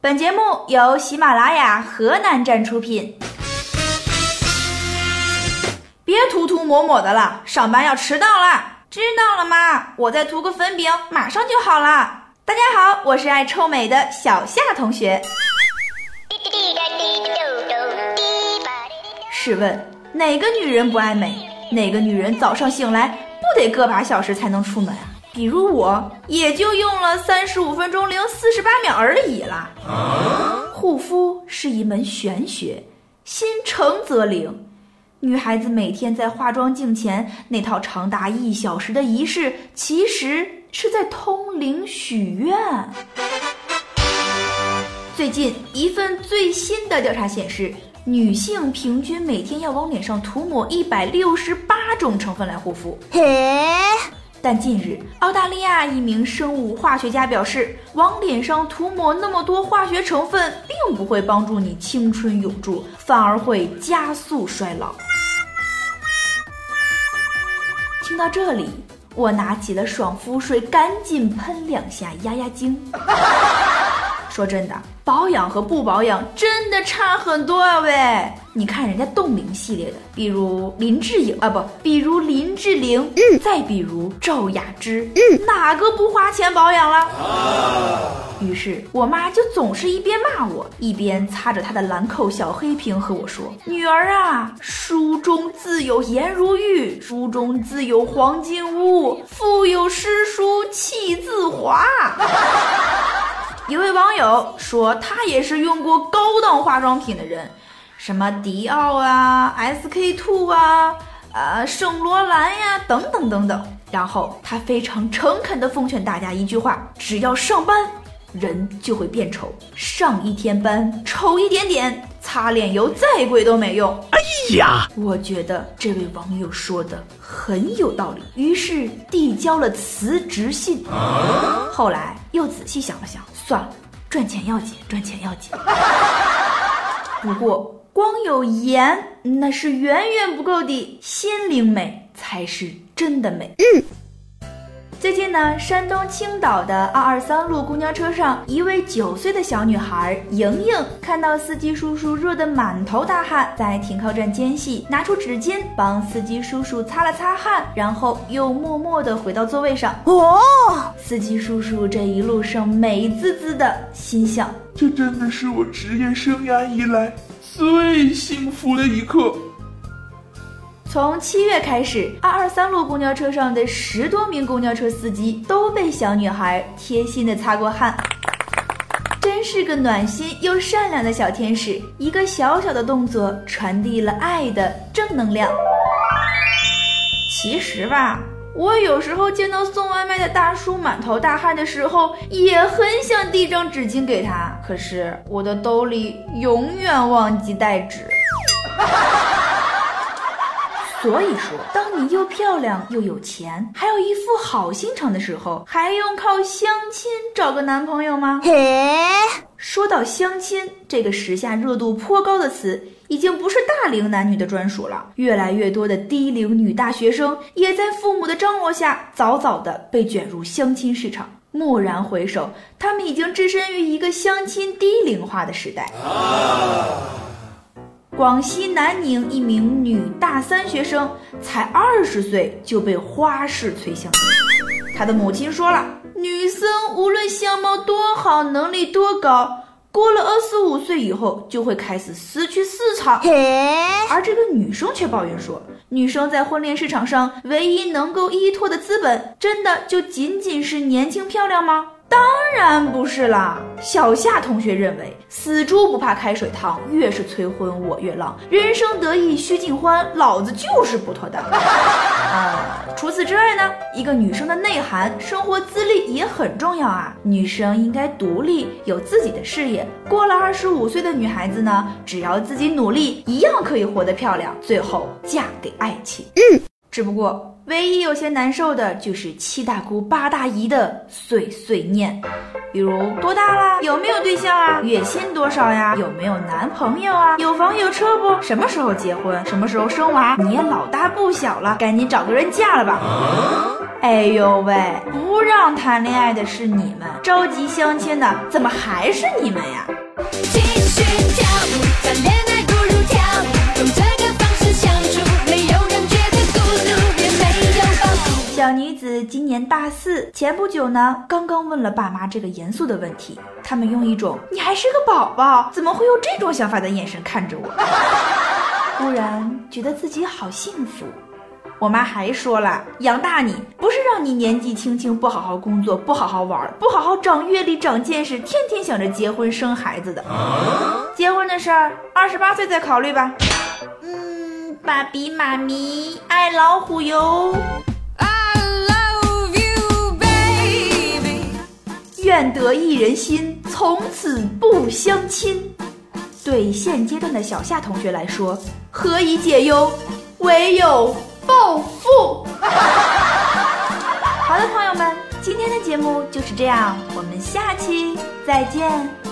本节目由喜马拉雅河南站出品。别涂涂抹抹的了，上班要迟到了。知道了吗？我再涂个粉饼，马上就好了。大家好，我是爱臭美的小夏同学。试问哪个女人不爱美？哪个女人早上醒来不得个把小时才能出门啊？比如我，也就用了三十五分钟零四十八秒而已啦。护肤是一门玄学，心诚则灵。女孩子每天在化妆镜前那套长达一小时的仪式，其实是在通灵许愿。最近一份最新的调查显示，女性平均每天要往脸上涂抹一百六十八种成分来护肤。嘿，但近日，澳大利亚一名生物化学家表示，往脸上涂抹那么多化学成分，并不会帮助你青春永驻，反而会加速衰老。听到这里，我拿起了爽肤水，赶紧喷两下压压惊。说真的，保养和不保养真的差很多啊！喂，你看人家冻龄系列的，比如林志颖啊，不，比如林志玲，嗯，再比如赵雅芝，嗯，哪个不花钱保养了？于是我妈就总是一边骂我，一边擦着她的兰蔻小黑瓶和我说：“女儿啊，书中自有颜如玉，书中自有黄金屋，腹有诗书气自华。”一位网友说，他也是用过高档化妆品的人，什么迪奥啊、SK two 啊、呃圣罗兰呀等等等等。然后他非常诚恳地奉劝大家一句话：只要上班。人就会变丑，上一天班丑一点点，擦脸油再贵都没用。哎呀，我觉得这位网友说的很有道理，于是递交了辞职信。后来又仔细想了想，算了，赚钱要紧，赚钱要紧。不过光有颜那是远远不够的，心灵美才是真的美。嗯。最近呢，山东青岛的二二三路公交车上，一位九岁的小女孩莹莹看到司机叔叔热得满头大汗，在停靠站间隙拿出纸巾帮司机叔叔擦了擦汗，然后又默默地回到座位上。哦，司机叔叔这一路上美滋滋的，心想：这真的是我职业生涯以来最幸福的一刻。从七月开始，二二三路公交车上的十多名公交车司机都被小女孩贴心的擦过汗，真是个暖心又善良的小天使。一个小小的动作，传递了爱的正能量。其实吧，我有时候见到送外卖的大叔满头大汗的时候，也很想递张纸巾给他，可是我的兜里永远忘记带纸。所以说，当你又漂亮又有钱，还有一副好心肠的时候，还用靠相亲找个男朋友吗？嘿，说到相亲这个时下热度颇高的词，已经不是大龄男女的专属了。越来越多的低龄女大学生也在父母的张罗下，早早的被卷入相亲市场。蓦然回首，他们已经置身于一个相亲低龄化的时代。广西南宁一名女大三学生才二十岁就被花式催相亲，她的母亲说了，女生无论相貌多好，能力多高，过了二十五岁以后就会开始失去市场。而这个女生却抱怨说，女生在婚恋市场上唯一能够依托的资本，真的就仅仅是年轻漂亮吗？当然不是啦，小夏同学认为，死猪不怕开水烫，越是催婚我越浪，人生得意须尽欢，老子就是不脱单。啊，除此之外呢，一个女生的内涵、生活资历也很重要啊。女生应该独立，有自己的事业。过了二十五岁的女孩子呢，只要自己努力，一样可以活得漂亮，最后嫁给爱情。嗯，只不过。唯一有些难受的就是七大姑八大姨的碎碎念，比如多大了？有没有对象啊？月薪多少呀？有没有男朋友啊？有房有车不？什么时候结婚？什么时候生娃？你也老大不小了，赶紧找个人嫁了吧。哎呦喂，不让谈恋爱的是你们，着急相亲的怎么还是你们呀？继续跳舞，小女子今年大四，前不久呢，刚刚问了爸妈这个严肃的问题，他们用一种“你还是个宝宝，怎么会有这种想法”的眼神看着我，忽然觉得自己好幸福。我妈还说了，养大你不是让你年纪轻轻不好好工作、不好好玩、不好好长阅历、长见识，天天想着结婚生孩子的。结婚的事儿，二十八岁再考虑吧。嗯，爸比妈咪爱老虎哟。得一人心，从此不相亲。对现阶段的小夏同学来说，何以解忧？唯有。暴富！好的，朋友们，今天的节目就是这样，我们下期再见。